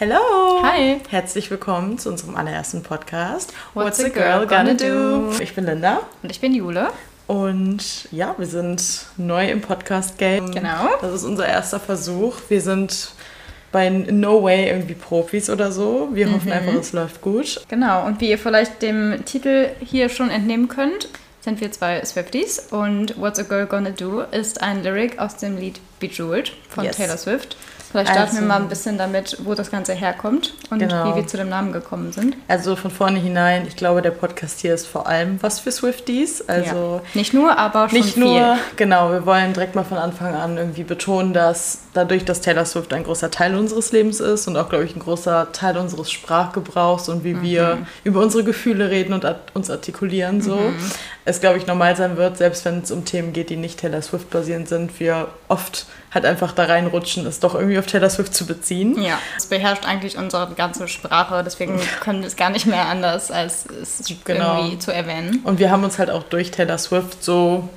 Hello! Hi! Herzlich willkommen zu unserem allerersten Podcast. What's, a girl gonna do? Ich bin Linda Und ich bin Jule. und ja, wir sind neu im Podcast-Game. Genau. Das ist unser erster Versuch. Wir sind bei No Way irgendwie Profis oder so. Wir Mhm. hoffen einfach, es läuft gut. Genau, und wie ihr vielleicht dem Titel hier schon entnehmen könnt, sind wir zwei Swifties und What's a Girl Gonna Do ist ein Lyric aus dem Lied Bejeweled von Yes. Taylor Swift. Vielleicht starten Also- wir mal ein bisschen damit, wo das Ganze herkommt und Genau. wie wir zu dem Namen gekommen sind. Also von vorne hinein, ich glaube, der Podcast hier ist vor allem was für Swifties. Also ja. Nicht nur, aber schon Nicht viel. nur, genau, wir wollen direkt mal von Anfang an irgendwie betonen, dass dadurch, dass Taylor Swift ein großer Teil unseres Lebens ist und auch, glaube ich, ein großer Teil unseres Sprachgebrauchs und wie wir Mhm. über unsere Gefühle reden und uns artikulieren, so, es, glaube ich, normal sein wird, selbst wenn es um Themen geht, die nicht Taylor Swift basierend sind, wir oft halt einfach da reinrutschen, es doch irgendwie auf Taylor Swift zu beziehen. Ja, es beherrscht eigentlich unsere ganze Sprache, deswegen können wir es gar nicht mehr anders, als es Genau. irgendwie zu erwähnen. Und wir haben uns halt auch durch Taylor Swift so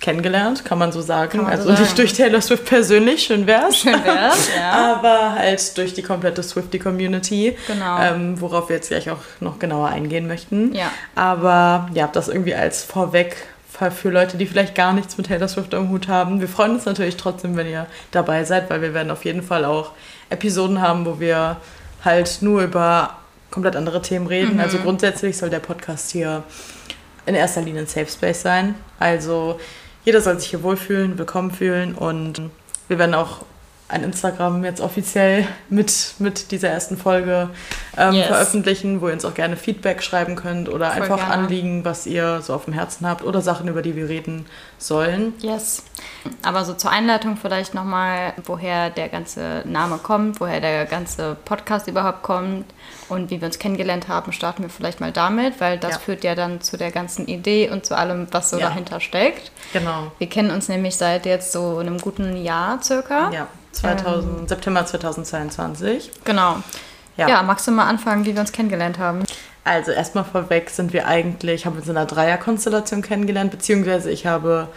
kennengelernt, kann man so sagen. Man so also nicht sagen. durch Taylor Swift persönlich, schön wär's. Schön wär's, ja. aber halt durch die komplette Swifty-Community, Genau. ähm, worauf wir jetzt gleich auch noch genauer eingehen möchten. Ja. Aber ja, das irgendwie als Vorweg für Leute, die vielleicht gar nichts mit Taylor Swift am Hut haben. Wir freuen uns natürlich trotzdem, wenn ihr dabei seid, weil wir werden auf jeden Fall auch Episoden haben, wo wir halt nur über komplett andere Themen reden. Also grundsätzlich soll der Podcast hier in erster Linie ein Safe Space sein. Also jeder soll sich hier wohlfühlen, willkommen fühlen und wir werden auch ein Instagram jetzt offiziell mit, mit dieser ersten Folge ähm, Yes. veröffentlichen, wo ihr uns auch gerne Feedback schreiben könnt oder Voll einfach gerne. Anliegen, was ihr so auf dem Herzen habt oder Sachen, über die wir reden sollen. Yes. Aber so zur Einleitung vielleicht nochmal, woher der ganze Name kommt, woher der ganze Podcast überhaupt kommt und wie wir uns kennengelernt haben, starten wir vielleicht mal damit, weil das Ja. führt ja dann zu der ganzen Idee und zu allem, was so Ja. dahinter steckt. Genau. Wir kennen uns nämlich seit jetzt so einem guten Jahr circa. Ja, 2000, September 2022. Genau. Ja. Ja. magst du mal anfangen, wie wir uns kennengelernt haben? Also erstmal vorweg sind wir eigentlich, haben wir uns in einer Dreierkonstellation kennengelernt, beziehungsweise ich habe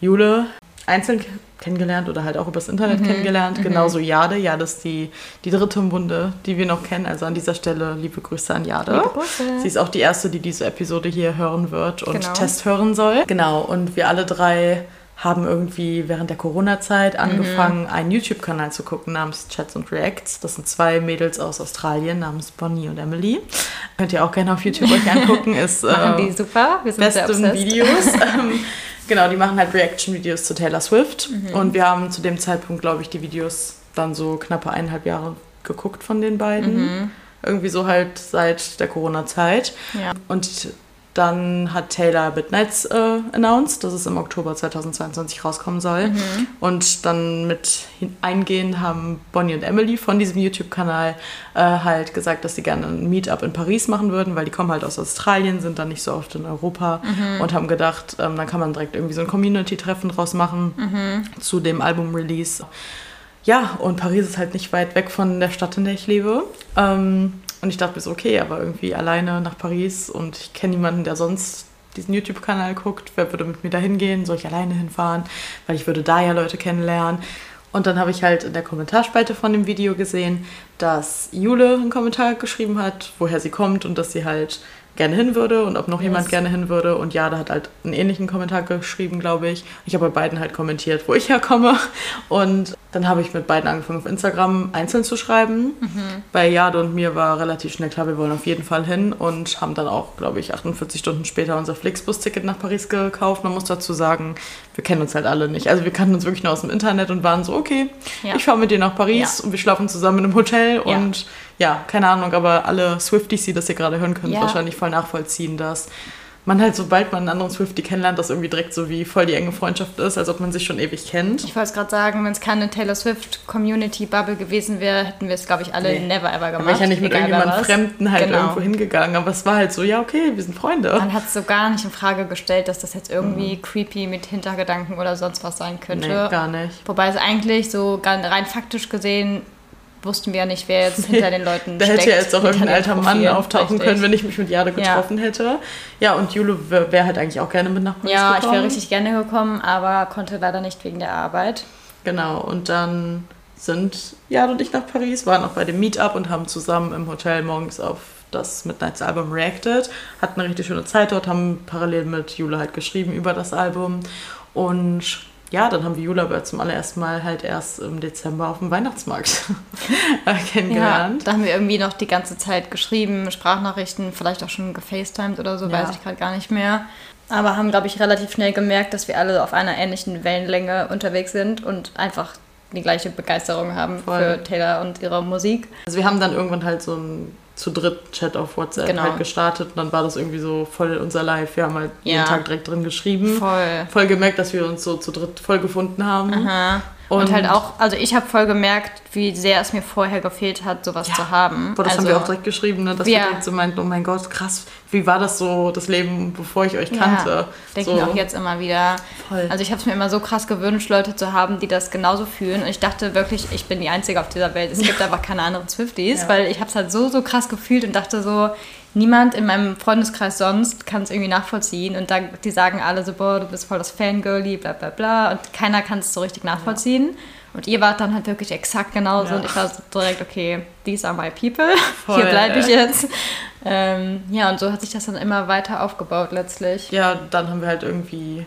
Jule einzeln kennengelernt oder halt auch übers Internet kennengelernt. Genauso Jade. Jade ist die, die dritte im Bunde, die wir noch kennen. Also an dieser Stelle liebe Grüße an Jade. Liebe Grüße. Sie ist auch die erste, die diese Episode hier hören wird und Genau. Test hören soll. Genau, und wir alle drei haben irgendwie während der Corona-Zeit angefangen, einen YouTube-Kanal zu gucken namens Chats und Reacts. Das sind zwei Mädels aus Australien namens Bonnie und Emily. Könnt ihr auch gerne auf YouTube euch angucken. Ist Machen äh, die super. Wir sind besten. Videos. ähm, genau, die machen halt Reaction-Videos zu Taylor Swift. Mhm. Und wir haben zu dem Zeitpunkt, glaube ich, die Videos dann so knappe eineinhalb Jahre geguckt von den beiden. Mhm. Irgendwie so halt seit der Corona-Zeit. Ja. Und dann hat Taylor Midnights äh, announced, dass es im Oktober 2022 rauskommen soll. Mhm. Und dann mit eingehend haben Bonnie und Emily von diesem YouTube-Kanal äh, halt gesagt, dass sie gerne ein Meetup in Paris machen würden, weil die kommen halt aus Australien, sind dann nicht so oft in Europa Mhm. und haben gedacht, ähm, dann kann man direkt irgendwie so ein Community-Treffen draus machen Mhm. zu dem Album-Release. Ja, und Paris ist halt nicht weit weg von der Stadt, in der ich lebe. Ähm, und ich dachte mir so, okay, aber irgendwie alleine nach Paris und ich kenne niemanden, der sonst diesen YouTube-Kanal guckt. Wer würde mit mir da hingehen? Soll ich alleine hinfahren? Weil ich würde da ja Leute kennenlernen. Und dann habe ich halt in der Kommentarspalte von dem Video gesehen, dass Jule einen Kommentar geschrieben hat, woher sie kommt und dass sie halt gerne hin würde und ob noch jemand Yes. gerne hin würde. Und Jade hat halt einen ähnlichen Kommentar geschrieben, glaube ich. Ich habe bei beiden halt kommentiert, wo ich herkomme. Und dann habe ich mit beiden angefangen, auf Instagram einzeln zu schreiben. Bei Jade und mir war relativ schnell klar, wir wollen auf jeden Fall hin und haben dann auch, glaube ich, 48 Stunden später unser Flixbus-Ticket nach Paris gekauft. Man muss dazu sagen, wir kennen uns halt alle nicht. Also wir kannten uns wirklich nur aus dem Internet und waren so, okay, Ja. ich fahre mit dir nach Paris Ja. und wir schlafen zusammen in einem Hotel Ja. und ja, keine Ahnung, aber alle Swifties, die das hier gerade hören können, Ja. wahrscheinlich voll nachvollziehen, dass man halt, sobald man einen anderen Swiftie kennenlernt, das irgendwie direkt so wie voll die enge Freundschaft ist, als ob man sich schon ewig kennt. Ich wollte es gerade sagen, wenn es keine Taylor Swift Community Bubble gewesen wäre, hätten wir es, glaube ich, alle Nee. never ever gemacht. wäre ich ja nicht mit egal irgendjemandem. Fremden halt Genau. irgendwo hingegangen, aber es war halt so, ja, okay, wir sind Freunde. Man hat es so gar nicht in Frage gestellt, dass das jetzt irgendwie creepy mit Hintergedanken oder sonst was sein könnte. Nee, gar nicht. Wobei es eigentlich so rein faktisch gesehen wussten wir ja nicht, wer jetzt hinter den Leuten Da steckt. hätte ja jetzt auch irgendein alter Mann auftauchen Richtig. können, wenn ich mich mit Jade Ja. getroffen hätte. Ja, und Jule wäre wär halt eigentlich auch gerne mit nach Paris Ja, ich gekommen. wäre richtig gerne gekommen, aber konnte leider nicht wegen der Arbeit. Genau, und dann sind Jade und ich nach Paris, waren auch bei dem Meetup und haben zusammen im Hotel morgens auf das Midnights Album reacted, hatten eine richtig schöne Zeit dort, haben parallel mit Jule halt geschrieben über das Album und ja, dann haben wir Jula aber zum allerersten Mal halt erst im Dezember auf dem Weihnachtsmarkt kennengelernt. Ja, da haben wir irgendwie noch die ganze Zeit geschrieben, Sprachnachrichten, vielleicht auch schon gefacetimed oder so, ja. weiß ich gerade gar nicht mehr. Aber haben, glaube ich, relativ schnell gemerkt, dass wir alle auf einer ähnlichen Wellenlänge unterwegs sind und einfach die gleiche Begeisterung haben Voll. für Taylor und ihre Musik. Also wir haben dann irgendwann halt so ein zu dritt Chat auf WhatsApp genau. halt gestartet und dann war das irgendwie so voll unser Live. Wir haben halt ja. jeden Tag direkt drin geschrieben. Voll. Voll gemerkt, dass wir uns so zu dritt voll gefunden haben. Aha. Und, und, halt auch, also ich habe voll gemerkt, wie sehr es mir vorher gefehlt hat, sowas ja. zu haben. Boah, das also, haben wir auch direkt geschrieben, ne? dass wir, direkt so meinten, oh mein Gott, krass, wie war das so, das Leben, bevor ich euch kannte? Ja, denke so. ich auch jetzt immer wieder. Voll. Also ich habe es mir immer so krass gewünscht, Leute zu haben, die das genauso fühlen. Und ich dachte wirklich, ich bin die Einzige auf dieser Welt. Es gibt einfach keine anderen Swifties, ja. weil ich habe es halt so, so krass gefühlt und dachte so, niemand in meinem Freundeskreis sonst kann es irgendwie nachvollziehen. Und da, die sagen alle so, boah, du bist voll das Fangirlie, bla bla bla. Und keiner kann es so richtig nachvollziehen. Ja. Und ihr wart dann halt wirklich exakt genauso. Ja. Und ich war so direkt, okay, these are my people. Voll, Hier bleibe ich jetzt. Ähm, ja, und so hat sich das dann immer weiter aufgebaut letztlich. Ja, dann haben wir halt irgendwie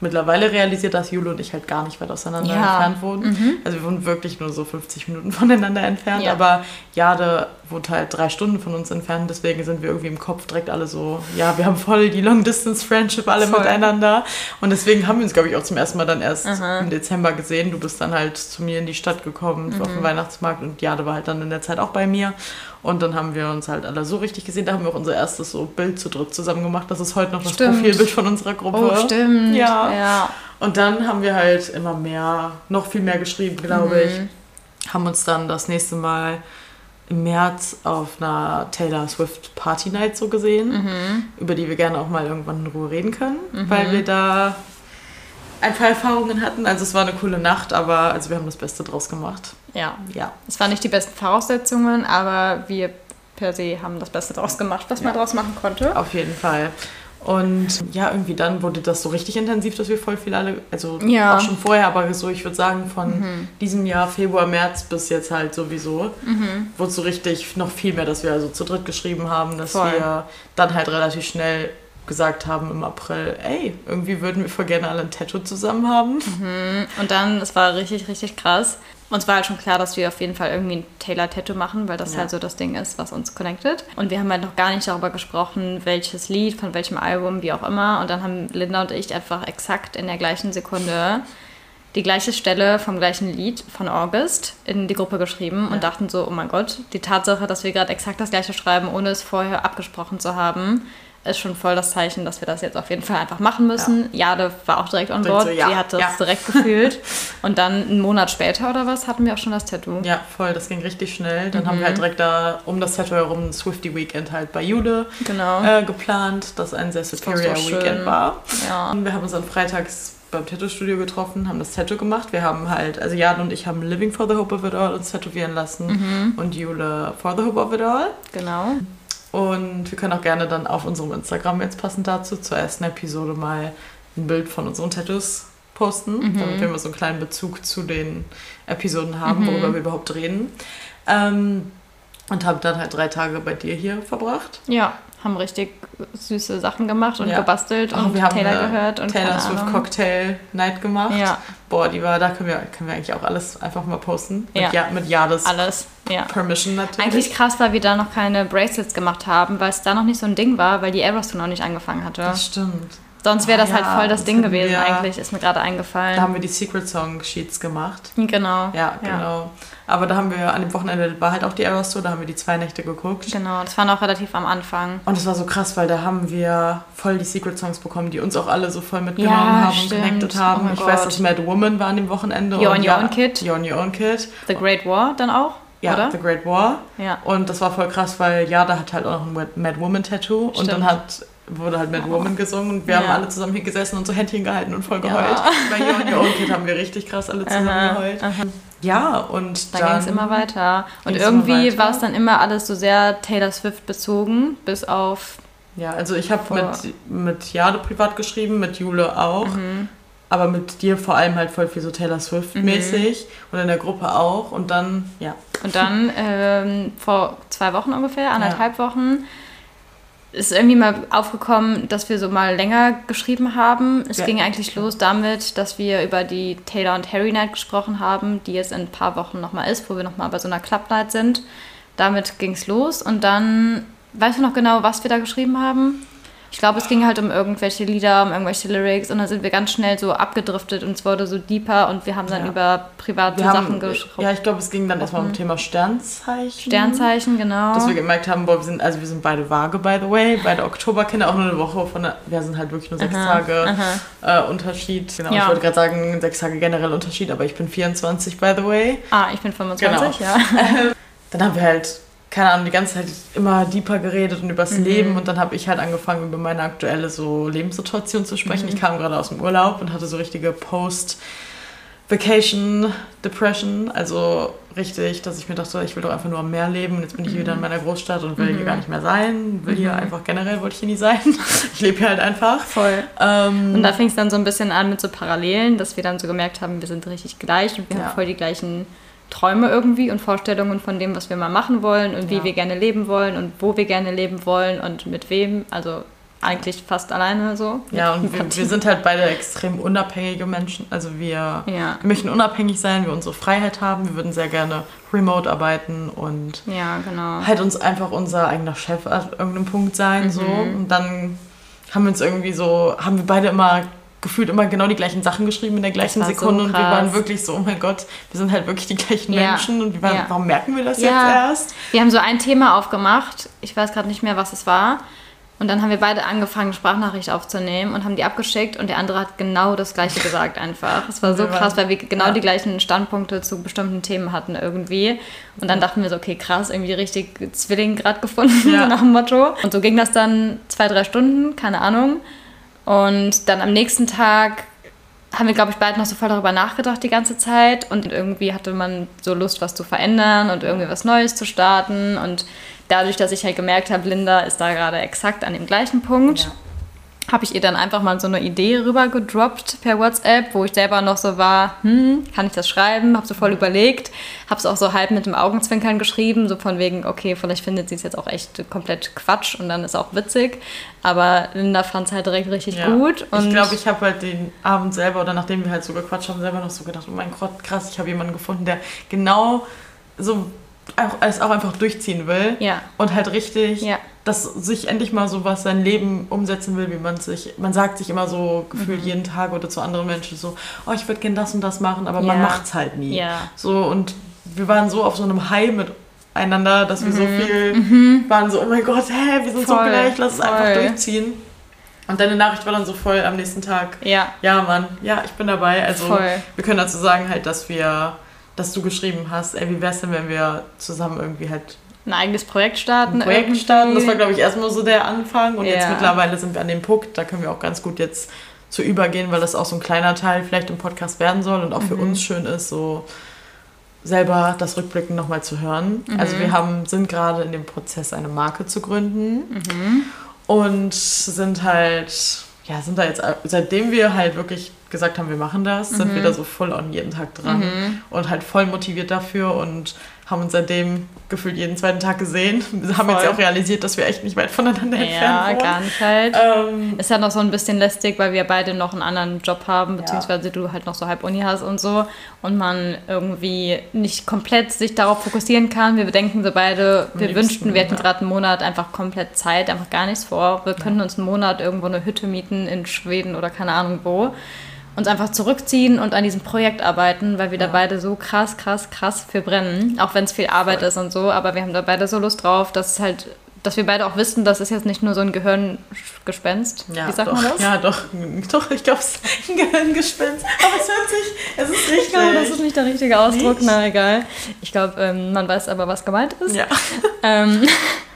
mittlerweile realisiert, dass Jule und ich halt gar nicht weit auseinander ja. entfernt wohnen. Mhm. Also wir wohnen wirklich nur so 50 Minuten voneinander entfernt, ja. aber Jade wohnt halt drei Stunden von uns entfernt, deswegen sind wir irgendwie im Kopf direkt alle so, ja, wir haben voll die Long-Distance-Friendship alle voll. miteinander und deswegen haben wir uns, glaube ich, auch zum ersten Mal dann erst Aha. im Dezember gesehen. Du bist dann halt zu mir in die Stadt gekommen, mhm. auf den Weihnachtsmarkt und Jade war halt dann in der Zeit auch bei mir und dann haben wir uns halt alle so richtig gesehen. Da haben wir auch unser erstes so Bild zu dritt zusammen gemacht. Das ist heute noch das stimmt. Profilbild von unserer Gruppe. Oh, stimmt. Ja. ja. Und dann haben wir halt immer mehr, noch viel mehr geschrieben, glaube mhm. ich. Haben uns dann das nächste Mal im März auf einer Taylor Swift Party Night so gesehen, mhm. über die wir gerne auch mal irgendwann in Ruhe reden können, mhm. weil wir da ein paar Erfahrungen hatten. Also es war eine coole Nacht, aber also wir haben das Beste draus gemacht. Ja. ja. Es waren nicht die besten Voraussetzungen, aber wir per se haben das Beste draus gemacht, was ja. man draus machen konnte. Auf jeden Fall. Und ja, irgendwie dann wurde das so richtig intensiv, dass wir voll viel alle, also ja. auch schon vorher, aber so, ich würde sagen, von mhm. diesem Jahr, Februar, März bis jetzt halt sowieso, mhm. wurde so richtig noch viel mehr, dass wir also zu dritt geschrieben haben, dass voll. wir dann halt relativ schnell gesagt haben im April, ey, irgendwie würden wir voll gerne alle ein Tattoo zusammen haben. Mhm. Und dann, es war richtig, richtig krass. Uns war halt schon klar, dass wir auf jeden Fall irgendwie ein Taylor-Tattoo machen, weil das ja. halt so das Ding ist, was uns connectet. Und wir haben halt noch gar nicht darüber gesprochen, welches Lied, von welchem Album, wie auch immer. Und dann haben Linda und ich einfach exakt in der gleichen Sekunde die gleiche Stelle vom gleichen Lied von August in die Gruppe geschrieben ja. und dachten so, oh mein Gott, die Tatsache, dass wir gerade exakt das gleiche schreiben, ohne es vorher abgesprochen zu haben, ist schon voll das Zeichen, dass wir das jetzt auf jeden Fall einfach machen müssen. Ja. Jade war auch direkt on board. So, ja. Sie hat das ja. direkt gefühlt. Und dann einen Monat später oder was hatten wir auch schon das Tattoo. Ja, voll. Das ging richtig schnell. Dann mhm. haben wir halt direkt da um das Tattoo herum ein Swifty Weekend halt bei Jude genau. äh, geplant, das ein sehr superior Weekend war. Ja. Und wir haben uns dann freitags beim Tattoo-Studio getroffen, haben das Tattoo gemacht. Wir haben halt, also Jan und ich haben Living for the Hope of It All uns tätowieren lassen mhm. und Jule for the Hope of It All. Genau. Und wir können auch gerne dann auf unserem Instagram jetzt passend dazu zur ersten Episode mal ein Bild von unseren Tattoos posten, mhm. damit wir mal so einen kleinen Bezug zu den Episoden haben, mhm. worüber wir überhaupt reden. Ähm, und haben dann halt drei Tage bei dir hier verbracht. Ja, haben richtig süße Sachen gemacht und ja. gebastelt oh, und wir haben Taylor gehört und Taylor Swift Cocktail Night gemacht. Ja. Boah, die war, da können wir, können wir eigentlich auch alles einfach mal posten. Mit, ja. ja mit Jades alles. Ja. Permission natürlich. Eigentlich krass, weil wir da noch keine Bracelets gemacht haben, weil es da noch nicht so ein Ding war, weil die Aerosol noch nicht angefangen hatte. Das stimmt. Sonst wäre das oh, halt voll das, das Ding gewesen wir, eigentlich, ist mir gerade eingefallen. Da haben wir die Secret Song Sheets gemacht. Genau. Ja, genau. Ja. Aber da haben wir an dem Wochenende war halt auch die Eras Tour, da haben wir die zwei Nächte geguckt. Genau, das war noch relativ am Anfang. Und es war so krass, weil da haben wir voll die Secret Songs bekommen, die uns auch alle so voll mitgenommen ja, haben stimmt. und connected haben. Oh ich Gott. weiß, dass Mad Woman war an dem Wochenende. You're on Your Own Kid. You're on Your Own Kid. The Great War dann auch. Ja, oder? The Great War. Ja. Und das war voll krass, weil Jada hat halt auch noch ein Mad Woman Tattoo Stimmt. und dann hat wurde halt Mad Woman gesungen und wir ja. haben alle zusammen hier gesessen und so Händchen gehalten und voll geheult. Ja. Bei You and Your Own Kid haben wir richtig krass alle zusammen aha, geheult. Aha. Ja, und da ging es immer weiter. Und irgendwie war es dann immer alles so sehr Taylor Swift bezogen, bis auf... Ja, also ich habe mit, mit Jade privat geschrieben, mit Jule auch. Mhm. Aber mit dir vor allem halt voll viel so Taylor Swift-mäßig und in der Gruppe auch. Und dann, ja. Und dann ähm, vor zwei Wochen ungefähr, anderthalb Wochen, ist irgendwie mal aufgekommen, dass wir so mal länger geschrieben haben. Es Ja. ging eigentlich los damit, dass wir über die Taylor und Harry Night gesprochen haben, die jetzt in ein paar Wochen nochmal ist, wo wir nochmal bei so einer Club Night sind. Damit ging es los und dann, weißt du noch genau, was wir da geschrieben haben? Ich glaube, es ging halt um irgendwelche Lieder, um irgendwelche Lyrics und dann sind wir ganz schnell so abgedriftet und es wurde so deeper und wir haben dann Ja. über private Wir Sachen gesprochen. ja, ich glaube, es ging dann erstmal um Thema Sternzeichen. Sternzeichen, genau. Dass wir gemerkt haben, boah, wir sind, also wir sind beide vage, by the way, beide Oktoberkinder, auch nur eine Woche von der, wir sind halt wirklich nur sechs Aha, Tage äh, Unterschied. Genau, Ja. ich wollte gerade sagen, sechs Tage generell Unterschied, aber ich bin 24, by the way. ah, ich bin 25, Genau. ja. Dann haben wir halt, keine Ahnung, die ganze Zeit immer deeper geredet und übers Mhm. Leben und dann habe ich halt angefangen, über meine aktuelle so Lebenssituation zu sprechen. Mhm. Ich kam gerade aus dem Urlaub und hatte so richtige Post- Vacation Depression, also richtig, dass ich mir dachte, ich will doch einfach nur am Meer leben und jetzt bin ich hier wieder in meiner Großstadt und will hier gar nicht mehr sein, will hier einfach generell, wollte ich hier nie sein. Ich lebe hier halt einfach. Voll. Ähm, Und da fing es dann so ein bisschen an mit so Parallelen, dass wir dann so gemerkt haben, wir sind richtig gleich und wir Ja. haben voll die gleichen Träume irgendwie und Vorstellungen von dem, was wir mal machen wollen und wie Ja. wir gerne leben wollen und wo wir gerne leben wollen und mit wem. Also eigentlich fast alleine so. ja, und wir, wir sind halt beide extrem unabhängige Menschen. Also wir, Ja. möchten unabhängig sein, wir unsere Freiheit haben, wir würden sehr gerne remote arbeiten und Ja, genau. halt uns einfach unser eigener Chef an irgendeinem Punkt sein. So. Mhm. Und dann haben wir uns irgendwie so, haben wir beide immer gefühlt immer genau die gleichen Sachen geschrieben in der gleichen war so Sekunde und wir waren wirklich so, oh mein Gott, wir sind halt wirklich die gleichen Ja. Menschen und waren, Ja. warum merken wir das Ja. jetzt erst? Wir haben so ein Thema aufgemacht. Ich weiß gerade nicht mehr, was es war. Und dann haben wir beide angefangen, Sprachnachricht aufzunehmen und haben die abgeschickt und der andere hat genau das Gleiche gesagt einfach. Es war so krass, weil wir genau die gleichen Standpunkte zu bestimmten Themen hatten irgendwie. Und dann dachten wir so, okay, krass, irgendwie richtig Zwilling gerade gefunden, so nach dem Motto. Und so ging das dann zwei, drei Stunden, keine Ahnung. Und dann am nächsten Tag haben wir, glaube ich, beide noch so voll darüber nachgedacht die ganze Zeit und irgendwie hatte man so Lust, was zu verändern und irgendwie was Neues zu starten und dadurch, dass ich halt gemerkt habe, Linda ist da gerade exakt an dem gleichen Punkt, Ja. Habe ich ihr dann einfach mal so eine Idee rüber gedroppt per WhatsApp, wo ich selber noch so war, hm, kann ich das schreiben? Habe so voll überlegt, habe es auch so halb mit dem Augenzwinkern geschrieben, so von wegen, okay, vielleicht findet sie es jetzt auch echt komplett Quatsch und dann ist auch witzig, aber Linda fand es halt direkt richtig Ja. gut. Und ich glaube, ich habe halt den Abend selber oder nachdem wir halt so gequatscht haben, selber noch so gedacht, oh mein Gott, krass, ich habe jemanden gefunden, der genau so auch, es auch einfach durchziehen will Ja. und halt richtig, Ja. dass sich endlich mal so was sein Leben umsetzen will, wie man sich, man sagt sich immer so gefühlt Mhm. jeden Tag oder zu anderen Menschen so, oh, ich würde gern das und das machen, aber Ja. man macht's halt nie. So und wir waren so auf so einem High miteinander, dass wir so Mhm. viel waren so, oh mein Gott, hä, wir sind so Voll, gleich, lass es einfach voll. durchziehen. Und deine Nachricht war dann so voll am nächsten Tag. Ja. Ja, Mann, ja, ich bin dabei. Also Voll. wir können dazu sagen halt, dass wir, dass du geschrieben hast, ey, wie wär's denn, wenn wir zusammen irgendwie halt Ein eigenes Projekt starten. ein Projekt irgendwie. starten? Das war, glaube ich, erstmal so der Anfang. Und jetzt Ja. mittlerweile sind wir an dem Punkt, da können wir auch ganz gut jetzt zu übergehen, weil das auch so ein kleiner Teil vielleicht im Podcast werden soll und auch für Mhm. uns schön ist, so selber das Rückblicken nochmal zu hören. Mhm. Also wir haben, sind gerade in dem Prozess, eine Marke zu gründen Mhm. und sind halt, ja, sind da jetzt, seitdem wir halt wirklich gesagt haben, wir machen das, sind Mhm. wir da so voll on jeden Tag dran und halt voll motiviert dafür und haben uns seitdem gefühlt jeden zweiten Tag gesehen. Wir haben jetzt Voll. ja auch realisiert, dass wir echt nicht weit voneinander Ja, entfernt wohnen. gar nicht halt. Ähm, Ist halt noch so ein bisschen lästig, weil wir beide noch einen anderen Job haben, Ja. beziehungsweise du halt noch so halb Uni hast und so und man irgendwie nicht komplett sich darauf fokussieren kann. Wir bedenken so beide, Am wir liebsten, wünschten, wir hätten ja. gerade einen Monat einfach komplett Zeit, einfach gar nichts vor. Wir können uns einen Monat irgendwo eine Hütte mieten in Schweden oder keine Ahnung wo. Uns einfach zurückziehen und an diesem Projekt arbeiten, weil wir da Ja. beide so krass, krass, krass für brennen. Auch wenn es viel Arbeit Voll. ist und so, aber wir haben da beide so Lust drauf, dass halt, dass wir beide auch wissen, das ist jetzt nicht nur so ein Gehirngespenst. ja, Wie sagt doch, man das? Ja, doch, doch, ich glaube, es ist ein Gehirngespinst. Aber es hört sich, es ist richtig. Ich glaube, das ist nicht der richtige Ausdruck. Nicht? Na, egal. Ich glaube, ähm, man weiß aber, was gemeint ist. Ja. Ähm,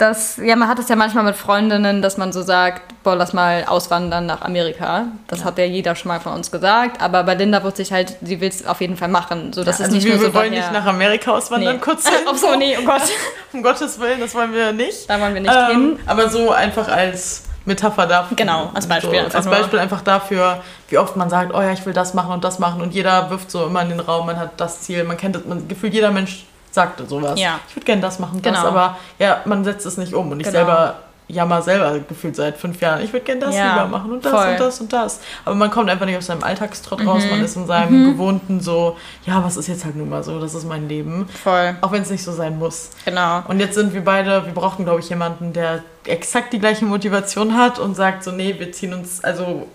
das, ja, man hat es ja manchmal mit Freundinnen, dass man so sagt, boah, lass mal auswandern nach Amerika. Das Ja. hat ja jeder schon mal von uns gesagt. Aber bei Linda wusste ich halt, sie will es auf jeden Fall machen. So, das ja, ist also nicht wir, nur so wir wollen daher- nicht nach Amerika auswandern, Nee. kurz Ach so, nee, oh Gott. Um Gottes Willen, das wollen wir nicht. Da wollen wir nicht Ähm, hin. aber so einfach als Metapher dafür. Genau, als Beispiel. So, als Beispiel einfach dafür, wie oft man sagt, oh ja, ich will das machen und das machen und jeder wirft so immer in den Raum, man hat das Ziel, man kennt das, man gefühlt jeder Mensch sagt sowas. Ja. Ich würde gerne das machen, das, Genau. aber ja, man setzt es nicht um und ich Genau. selber jammer selber gefühlt seit fünf Jahren. Ich würde gerne das Ja, lieber machen und das voll. und das und das. Aber man kommt einfach nicht aus seinem Alltagstrott raus, Mhm. man ist in seinem gewohnten so, ja, was ist jetzt halt nun mal so, das ist mein Leben. Voll, Auch wenn es nicht so sein muss. genau. Und jetzt sind wir beide, wir brauchten, glaube ich, jemanden, der exakt die gleiche Motivation hat und sagt so, nee, wir ziehen uns, also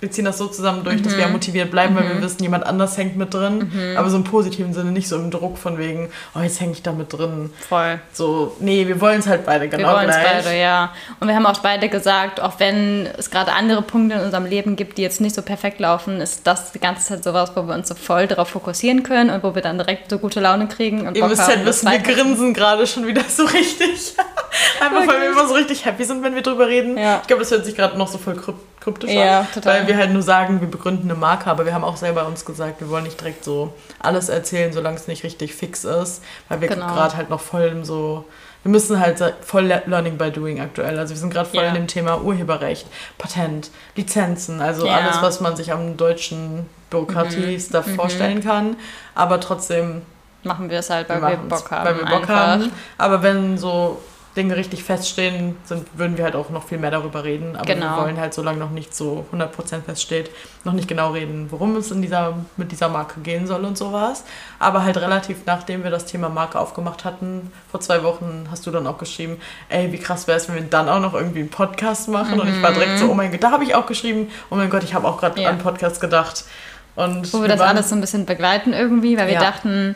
wir ziehen das so zusammen durch, dass Mhm. wir motiviert bleiben, weil wir wissen, jemand anders hängt mit drin. Aber so im positiven Sinne, nicht so im Druck von wegen, oh, jetzt hänge ich da mit drin. Voll. So, nee, wir wollen es halt beide genau wir wollen es gleich. beide, ja. Und wir haben auch beide gesagt, auch wenn es gerade andere Punkte in unserem Leben gibt, die jetzt nicht so perfekt laufen, ist das die ganze Zeit sowas, wo wir uns so voll darauf fokussieren können und wo wir dann direkt so gute Laune kriegen und Ihr Bock müsst halt wissen, wir grinsen gerade schon wieder so richtig. Einfach weil wir immer so richtig happy sind, wenn wir drüber reden. Ja. Ich glaube, das hört sich gerade noch so voll kryp- kryptisch Ja, an. total. Weil wir halt nur sagen, wir begründen eine Marke, aber wir haben auch selber uns gesagt, wir wollen nicht direkt so alles erzählen, solange es nicht richtig fix ist. Weil wir Genau. gerade halt noch voll im so. Wir müssen halt voll le- Learning by Doing aktuell. Also wir sind gerade voll Ja. in dem Thema Urheberrecht, Patent, Lizenzen, also Ja. alles, was man sich am deutschen Bürokratie-Stuff Mhm. vorstellen kann. Aber trotzdem machen wir es halt, weil wir wir, Bock haben. Weil wir Bock einfach. haben. Aber wenn so Dinge richtig feststehen, sind, würden wir halt auch noch viel mehr darüber reden. Aber Genau. wir wollen halt, solange noch nicht so 100% feststeht, noch nicht genau reden, worum es in dieser, mit dieser Marke gehen soll und sowas. Aber halt relativ nachdem wir das Thema Marke aufgemacht hatten, vor zwei Wochen hast du dann auch geschrieben, ey, wie krass wäre es, wenn wir dann auch noch irgendwie einen Podcast machen. Und ich war direkt so, oh mein Gott, da habe ich auch geschrieben, oh mein Gott, ich habe auch gerade Mhm. Ja. an Podcast gedacht. Und Wo wir das waren- alles so ein bisschen begleiten irgendwie, weil wir Ja. dachten,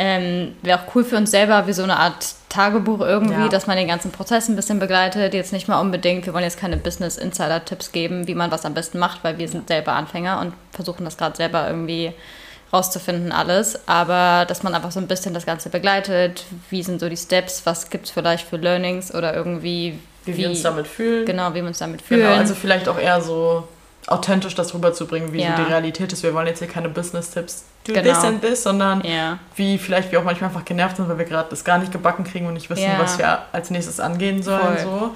ähm, wäre auch cool für uns selber, wie so eine Art Tagebuch irgendwie, Ja. dass man den ganzen Prozess ein bisschen begleitet. Jetzt nicht mal unbedingt, wir wollen jetzt keine Business-Insider-Tipps geben, wie man was am besten macht, weil wir sind selber Anfänger und versuchen das gerade selber irgendwie rauszufinden alles. Aber dass man einfach so ein bisschen das Ganze begleitet, wie sind so die Steps, was gibt es vielleicht für Learnings oder irgendwie, wie wir uns damit fühlen. genau, wie wir uns damit fühlen. Genau, also vielleicht auch eher so authentisch das rüberzubringen, wie Ja. so die Realität ist. Wir wollen jetzt hier keine Business-Tipps, do Genau. this and this, sondern ja, wie vielleicht wir auch manchmal einfach genervt sind, weil wir gerade das gar nicht gebacken kriegen und nicht wissen, Ja. was wir als nächstes angehen sollen. So.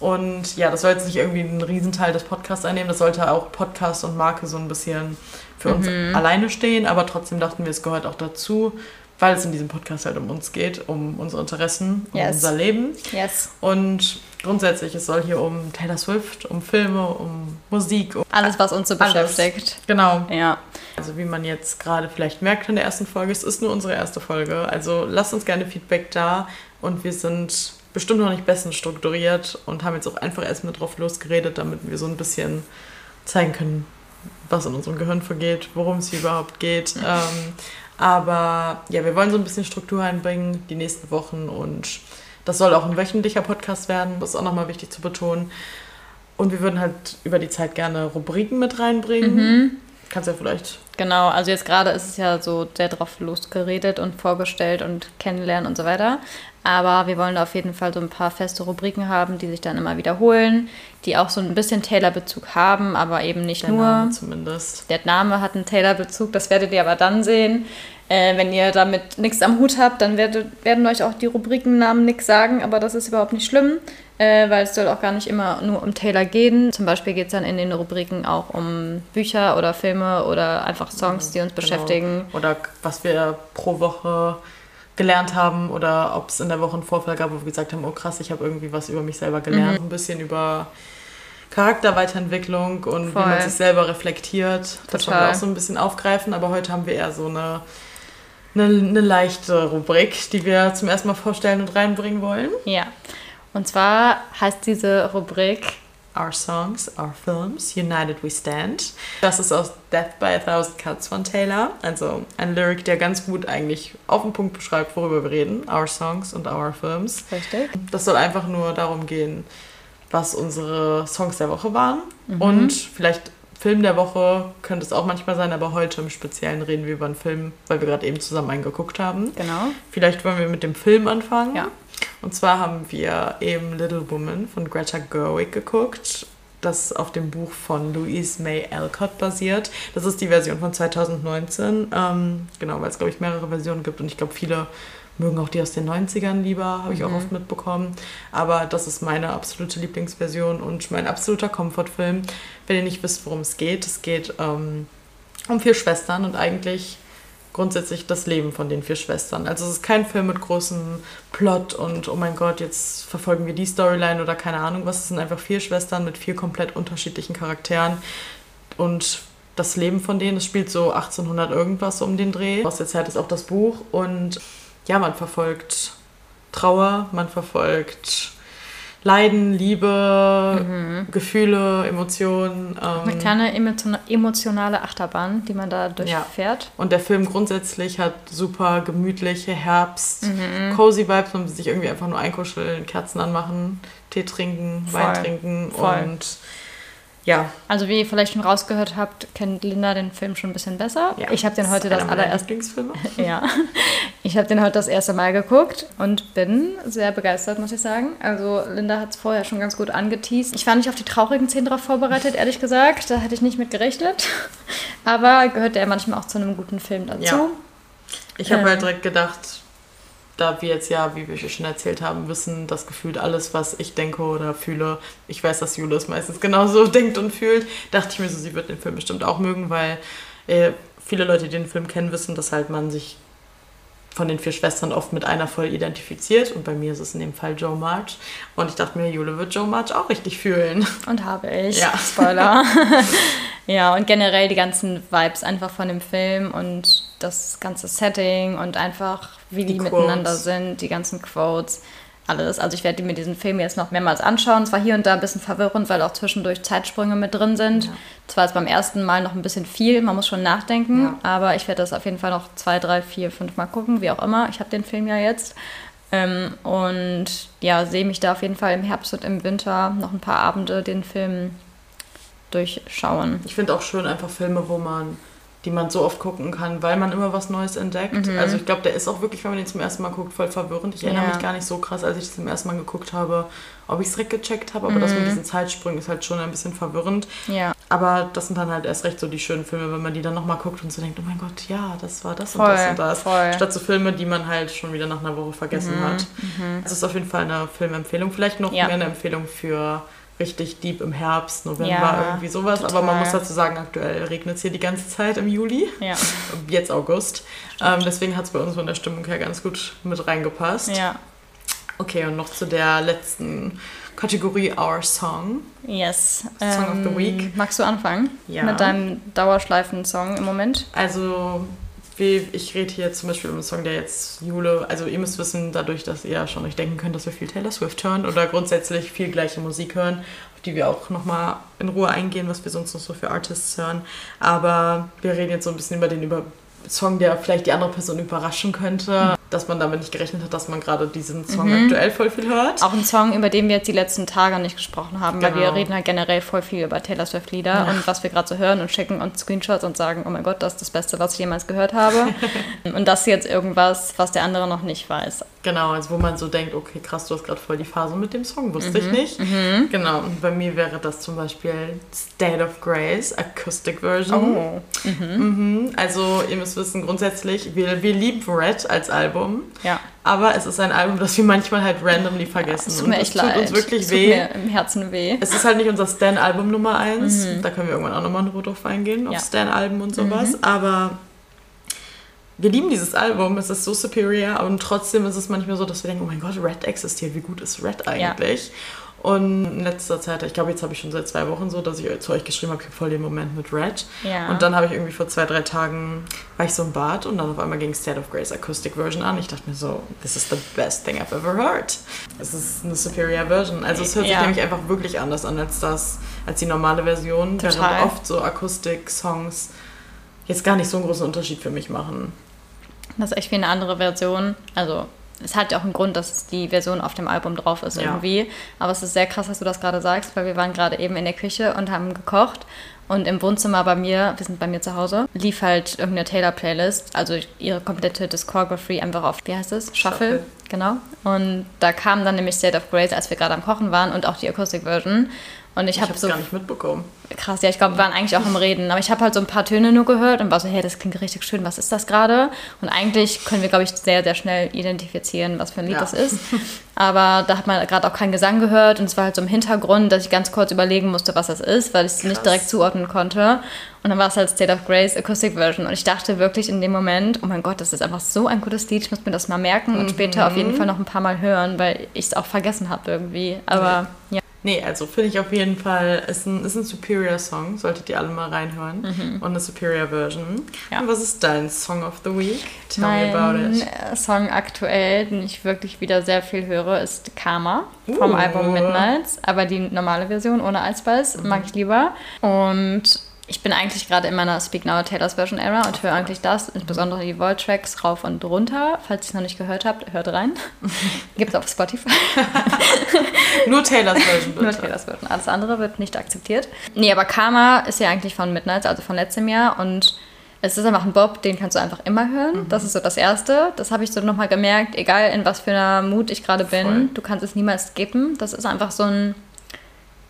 Und ja, das soll jetzt nicht irgendwie einen Riesenteil des Podcasts einnehmen, das sollte auch Podcast und Marke so ein bisschen für uns Mhm. alleine stehen, aber trotzdem dachten wir, es gehört auch dazu, weil es in diesem Podcast halt um uns geht, um unsere Interessen, um Yes. unser Leben. yes. Und grundsätzlich, es soll hier um Taylor Swift, um Filme, um Musik, um Alles, was uns so Alles. beschäftigt. Genau. Ja. Also wie man jetzt gerade vielleicht merkt in der ersten Folge, es ist nur unsere erste Folge. Also lasst uns gerne Feedback da und wir sind bestimmt noch nicht bestens strukturiert und haben jetzt auch einfach erstmal drauf losgeredet, damit wir so ein bisschen zeigen können, was in unserem Gehirn vorgeht, worum es hier überhaupt geht. Ähm, aber ja, wir wollen so ein bisschen Struktur einbringen die nächsten Wochen und das soll auch ein wöchentlicher Podcast werden. Das ist auch nochmal wichtig zu betonen. Und wir würden halt über die Zeit gerne Rubriken mit reinbringen. Mhm. Kannst ja vielleicht Genau, also jetzt gerade ist es ja so sehr drauf losgeredet und vorgestellt und kennenlernen und so weiter. Aber wir wollen da auf jeden Fall so ein paar feste Rubriken haben, die sich dann immer wiederholen, die auch so ein bisschen Taylor-Bezug haben, aber eben nicht der nur. Name zumindest. Der Name hat einen Taylor-Bezug, das werdet ihr aber dann sehen. Äh, wenn ihr damit nichts am Hut habt, dann werdet, werden euch auch die Rubrikennamen nichts sagen, aber das ist überhaupt nicht schlimm, äh, weil es soll auch gar nicht immer nur um Taylor gehen. Zum Beispiel geht es dann in den Rubriken auch um Bücher oder Filme oder einfach Songs, die uns beschäftigen. Genau. Oder was wir pro Woche gelernt haben oder ob es in der Woche einen Vorfall gab, wo wir gesagt haben, oh krass, ich habe irgendwie was über mich selber gelernt. Ein bisschen über Charakterweiterentwicklung und Voll. wie man sich selber reflektiert. Das wollen wir Total. auch so ein bisschen aufgreifen, aber heute haben wir eher so eine, eine, eine leichte Rubrik, die wir zum ersten Mal vorstellen und reinbringen wollen. Ja. Und zwar heißt diese Rubrik Our Songs, Our Films, United We Stand. Das ist aus Death by a Thousand Cuts von Taylor. Also ein Lyric, der ganz gut eigentlich auf den Punkt beschreibt, worüber wir reden. Our Songs und Our Films. Richtig. Das soll einfach nur darum gehen, was unsere Songs der Woche waren. Mhm. Und vielleicht Film der Woche könnte es auch manchmal sein, aber heute im Speziellen reden wir über einen Film, weil wir gerade eben zusammen einen geguckt haben. Genau. Vielleicht wollen wir mit dem Film anfangen. Ja. Und zwar haben wir eben Little Woman von Greta Gerwig geguckt, das auf dem Buch von Louise May Alcott basiert. Das ist die Version von 2019. Ähm, genau, weil es, glaube ich, mehrere Versionen gibt und ich glaube, viele mögen auch die aus den 90ern lieber, habe ich auch oft mitbekommen. Aber das ist meine absolute Lieblingsversion und mein absoluter Komfortfilm. Wenn ihr nicht wisst, worum es geht, es geht ähm, um vier Schwestern und eigentlich grundsätzlich das Leben von den vier Schwestern. Also es ist kein Film mit großem Plot und oh mein Gott, jetzt verfolgen wir die Storyline oder keine Ahnung was. Es sind einfach vier Schwestern mit vier komplett unterschiedlichen Charakteren und das Leben von denen, es spielt so 1800 irgendwas um den Dreh. Aus der Zeit ist auch das Buch und ja, man verfolgt Trauer, man verfolgt Leiden, Liebe, Mhm. Gefühle, Emotionen. Eine Ähm, kleine emotio- emotionale Achterbahn, die man da durchfährt. und der Film grundsätzlich hat super gemütliche Herbst, Mhm. cozy Vibes, man sich irgendwie einfach nur einkuscheln, Kerzen anmachen, Tee trinken, Wein Voll. trinken Voll. und ja, Also wie ihr vielleicht schon rausgehört habt, kennt Linda den Film schon ein bisschen besser. ja. ich habe den heute das allererste. Ja, ich habe den heute das erste Mal geguckt und bin sehr begeistert, muss ich sagen. Also Linda hat es vorher schon ganz gut angeteased. Ich war nicht auf die traurigen Szenen drauf vorbereitet, ehrlich gesagt. Da hätte ich nicht mit gerechnet. Aber gehört der manchmal auch zu einem guten Film dazu. Ja. Ich habe Ähm. halt direkt gedacht, da wir jetzt ja, wie wir schon erzählt haben, wissen, dass gefühlt alles, was ich denke oder fühle, ich weiß, dass Jule es meistens genauso denkt und fühlt, dachte ich mir so, sie wird den Film bestimmt auch mögen, weil äh, viele Leute, die den Film kennen, wissen, dass halt man sich von den vier Schwestern oft mit einer voll identifiziert und bei mir ist es in dem Fall Joe March und ich dachte mir, Jule wird Joe March auch richtig fühlen. Und habe ich. Ja. Spoiler. ja, und generell die ganzen Vibes einfach von dem Film und das ganze Setting und einfach, wie die, Die miteinander sind, die ganzen Quotes, alles. Also ich werde mir diesen Film jetzt noch mehrmals anschauen. Es war hier und da ein bisschen verwirrend, weil auch zwischendurch Zeitsprünge mit drin sind. Ja. Zwar ist beim ersten Mal noch ein bisschen viel, man muss schon nachdenken, Ja. aber ich werde das auf jeden Fall noch zwei, drei, vier, fünf Mal gucken, wie auch immer. Ich habe den Film ja jetzt. Ähm, und ja, sehe mich da auf jeden Fall im Herbst und im Winter noch ein paar Abende den Film durchschauen. Ich finde auch schön einfach Filme, wo man, die man so oft gucken kann, weil man immer was Neues entdeckt. Also ich glaube, der ist auch wirklich, wenn man den zum ersten Mal guckt, voll verwirrend. Ich erinnere Ja. mich gar nicht so krass, als ich das zum ersten Mal geguckt habe, ob ich es direkt gecheckt habe, aber das mit diesen Zeitsprüngen ist halt schon ein bisschen verwirrend. Ja, Aber das sind dann halt erst recht so die schönen Filme, wenn man die dann nochmal guckt und so denkt, oh mein Gott, ja, das war das Voll, und das und das. voll. Statt so Filme, die man halt schon wieder nach einer Woche vergessen hat. Das ist auf jeden Fall eine Filmempfehlung. Vielleicht noch Ja. mehr eine Empfehlung für richtig deep im Herbst, November, Ja, irgendwie sowas. Aber total. man muss dazu sagen, aktuell regnet es hier die ganze Zeit im Juli, ja, jetzt August. Ähm, deswegen hat es bei uns von der Stimmung her ganz gut mit reingepasst. ja. Okay, und noch zu der letzten Kategorie Our Song. Yes. Song of the Week. Magst du anfangen? Ja. Mit deinem Dauerschleifen-Song im Moment? Also, wie, ich rede hier zum Beispiel um einen Song, der jetzt Jule, also ihr müsst wissen, dadurch, dass ihr schon euch denken könnt, dass wir viel Taylor Swift hören oder grundsätzlich viel gleiche Musik hören, auf die wir auch nochmal in Ruhe eingehen, was wir sonst noch so für Artists hören. Aber wir reden jetzt so ein bisschen über den über Song, der vielleicht die andere Person überraschen könnte, dass man damit nicht gerechnet hat, dass man gerade diesen Song aktuell voll viel hört. Auch ein Song, über den wir jetzt die letzten Tage nicht gesprochen haben, weil wir Genau. reden halt generell voll viel über Taylor Swift-Lieder Ja. und was wir gerade so hören und schicken uns Screenshots und sagen, oh mein Gott, das ist das Beste, was ich jemals gehört habe. und das ist jetzt irgendwas, was der andere noch nicht weiß. Genau, also wo man so denkt, okay, krass, du hast gerade voll die Phase mit dem Song, wusste ich nicht. Genau, und bei mir wäre das zum Beispiel State of Grace, Acoustic Version. Oh. Mhm. Also ihr müsst wissen, grundsätzlich, wir, wir lieben Red als Album, Ja, aber es ist ein Album, das wir manchmal halt randomly vergessen. es tut und mir echt es tut leid. uns wirklich es tut weh. mir im Herzen weh. Es ist halt nicht unser Stan-Album Nummer eins. Da können wir irgendwann auch nochmal in Ruhe drauf eingehen, auf Ja. Stan-Alben und sowas. Aber wir lieben dieses Album, es ist so superior und trotzdem ist es manchmal so, dass wir denken, oh mein Gott, Red existiert, wie gut ist Red eigentlich? Und in letzter Zeit, ich glaube, jetzt habe ich schon seit zwei Wochen so, dass ich zu euch geschrieben habe, ich habe voll den Moment mit Red. Ja. Und dann habe ich irgendwie vor zwei, drei Tagen, war ich so im Bad und dann auf einmal ging State of Grace Acoustic Version an. Ich dachte mir so, this is the best thing I've ever heard. Es ist eine superior Version. Also es hört sich Ja. nämlich einfach wirklich anders an als das, als die normale Version. Total. Während oft so Akustik-Songs jetzt gar nicht so einen großen Unterschied für mich machen. Das ist echt wie eine andere Version. Also, es hat ja auch einen Grund, dass die Version auf dem Album drauf ist Ja. irgendwie. Aber es ist sehr krass, dass du das gerade sagst, weil wir waren gerade eben in der Küche und haben gekocht. Und im Wohnzimmer bei mir, wir sind bei mir zu Hause, lief halt irgendeine Taylor-Playlist, also ihre komplette Discography einfach auf, wie heißt es? Shuffle. Shuffle. Genau. Und da kam dann nämlich State of Grace, als wir gerade am Kochen waren und auch die Akustik-Version. Und ich, ich habe so gar nicht mitbekommen. Krass, ja, ich glaube, wir waren eigentlich auch im Reden, aber ich habe halt so ein paar Töne nur gehört und war so, hey, das klingt richtig schön, was ist das gerade? Und eigentlich können wir, glaube ich, sehr, sehr schnell identifizieren, was für ein Lied ja. das ist. Aber da hat man gerade auch keinen Gesang gehört und es war halt so im Hintergrund, dass ich ganz kurz überlegen musste, was das ist, weil ich es nicht direkt zuordnen konnte. Und dann war es halt State of Grace Acoustic Version. Und ich dachte wirklich in dem Moment, oh mein Gott, das ist einfach so ein gutes Lied, ich muss mir das mal merken und mhm. später auf jeden Fall noch ein paar Mal hören, weil ich es auch vergessen habe irgendwie. Aber ja. Nee, also finde ich auf jeden Fall, ist ein, ist ein Superior Song, solltet ihr alle mal reinhören. Mhm. Und eine Superior Version. Ja. Und was ist dein Song of the Week? Tell mein me about it. Song aktuell, den ich wirklich wieder sehr viel höre, ist Karma vom uh. Album Midnights. Aber die normale Version ohne Eisbeiß mhm. mag ich lieber. Und ich bin eigentlich gerade in meiner Speak Now Taylor's Version Era und höre eigentlich das, insbesondere die Volt-Tracks rauf und runter. Falls ihr es noch nicht gehört habt, hört rein. Gibt es auf Spotify. Nur Taylor's Version, bitte. Nur Taylor's Version. Alles andere wird nicht akzeptiert. Nee, aber Karma ist ja eigentlich von Midnight, also von letztem Jahr und es ist einfach ein Bob, den kannst du einfach immer hören. Mhm. Das ist so das Erste. Das habe ich so nochmal gemerkt, egal in was für einer Mut ich gerade bin, Voll. du kannst es niemals skippen. Das ist einfach so ein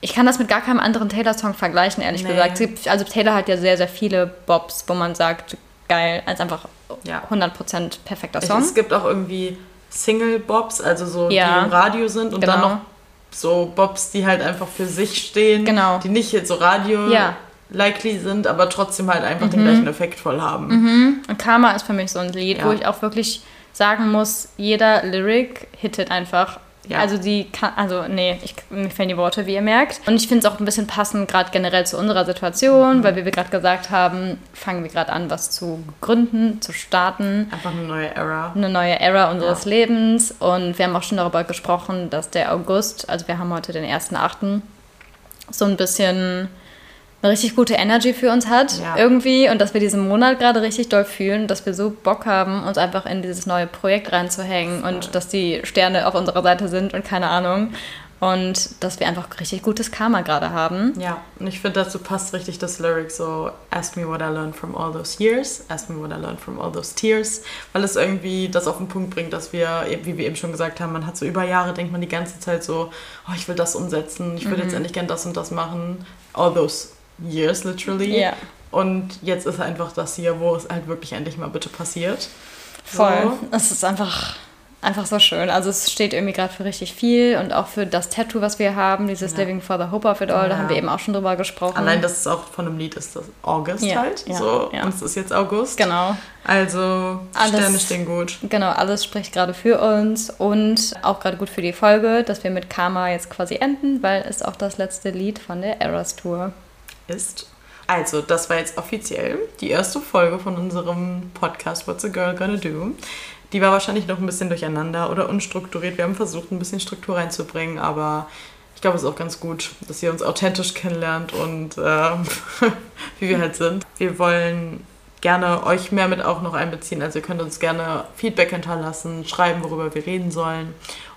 ich kann das mit gar keinem anderen Taylor-Song vergleichen, ehrlich nee. gesagt. Gibt, also Taylor hat ja sehr, sehr viele Bobs, wo man sagt, geil, als einfach ja. 100% perfekter Song. Es gibt auch irgendwie Single-Bobs, also so, ja. die im Radio sind und genau. dann noch so Bobs, die halt einfach für sich stehen, genau. die nicht jetzt so Radio ja. likely sind, aber trotzdem halt einfach mhm. den gleichen Effekt voll haben. Mhm. Und Karma ist für mich so ein Lied, wo ich auch wirklich sagen muss, jeder Lyric hittet einfach ja. Also die kann, also nee, ich, mir fehlen die Worte, wie ihr merkt. Und ich finde es auch ein bisschen passend, gerade generell zu unserer Situation, mhm. weil wie wir gerade gesagt haben, fangen wir gerade an, was zu gründen, zu starten. Einfach eine neue Era. Eine neue Era unseres ja. Lebens. Und wir haben auch schon darüber gesprochen, dass der August, also wir haben heute den 1.8., so ein bisschen eine richtig gute Energy für uns hat ja. irgendwie und dass wir diesen Monat gerade richtig doll fühlen, dass wir so Bock haben, uns einfach in dieses neue Projekt reinzuhängen Voll. und dass die Sterne auf unserer Seite sind und keine Ahnung. Und dass wir einfach richtig gutes Karma gerade haben. Ja, und ich finde, dazu passt richtig das Lyric so, ask me what I learned from all those years, ask me what I learned from all those tears, weil es irgendwie das auf den Punkt bringt, dass wir, wie wir eben schon gesagt haben, man hat so über Jahre, denkt man die ganze Zeit so, oh, ich will das umsetzen, ich will mhm. jetzt endlich gern das und das machen. All those years literally. Ja. Und jetzt ist einfach das hier, wo es halt wirklich endlich mal bitte passiert. Voll. So. Es ist einfach, einfach so schön. Also es steht irgendwie gerade für richtig viel und auch für das Tattoo, was wir haben, dieses ja. Living for the Hope of It All, ja. da haben wir eben auch schon drüber gesprochen. Allein, dass es auch von einem Lied ist, das August ja. halt. So. Und es ist jetzt August. Genau. Also alles, Sterne stehen gut. Genau, alles spricht gerade für uns und auch gerade gut für die Folge, dass wir mit Karma jetzt quasi enden, weil es auch das letzte Lied von der Eras Tour ist. Also, das war jetzt offiziell die erste Folge von unserem Podcast What's a Girl Gonna Do. Die war wahrscheinlich noch ein bisschen durcheinander oder unstrukturiert. Wir haben versucht, ein bisschen Struktur reinzubringen, aber ich glaube, es ist auch ganz gut, dass ihr uns authentisch kennenlernt und äh, wie wir halt sind. Wir wollen gerne euch mehr mit auch noch einbeziehen. Also ihr könnt uns gerne Feedback hinterlassen, schreiben, worüber wir reden sollen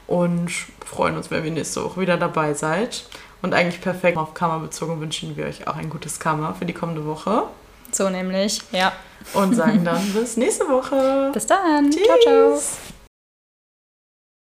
und freuen uns, wenn ihr nächste Woche wieder dabei seid. Und eigentlich perfekt auf Karma bezogen wünschen wir euch auch ein gutes Karma für die kommende Woche. So nämlich, ja. Und sagen dann bis nächste Woche. Bis dann. Tschüss. Ciao, ciao.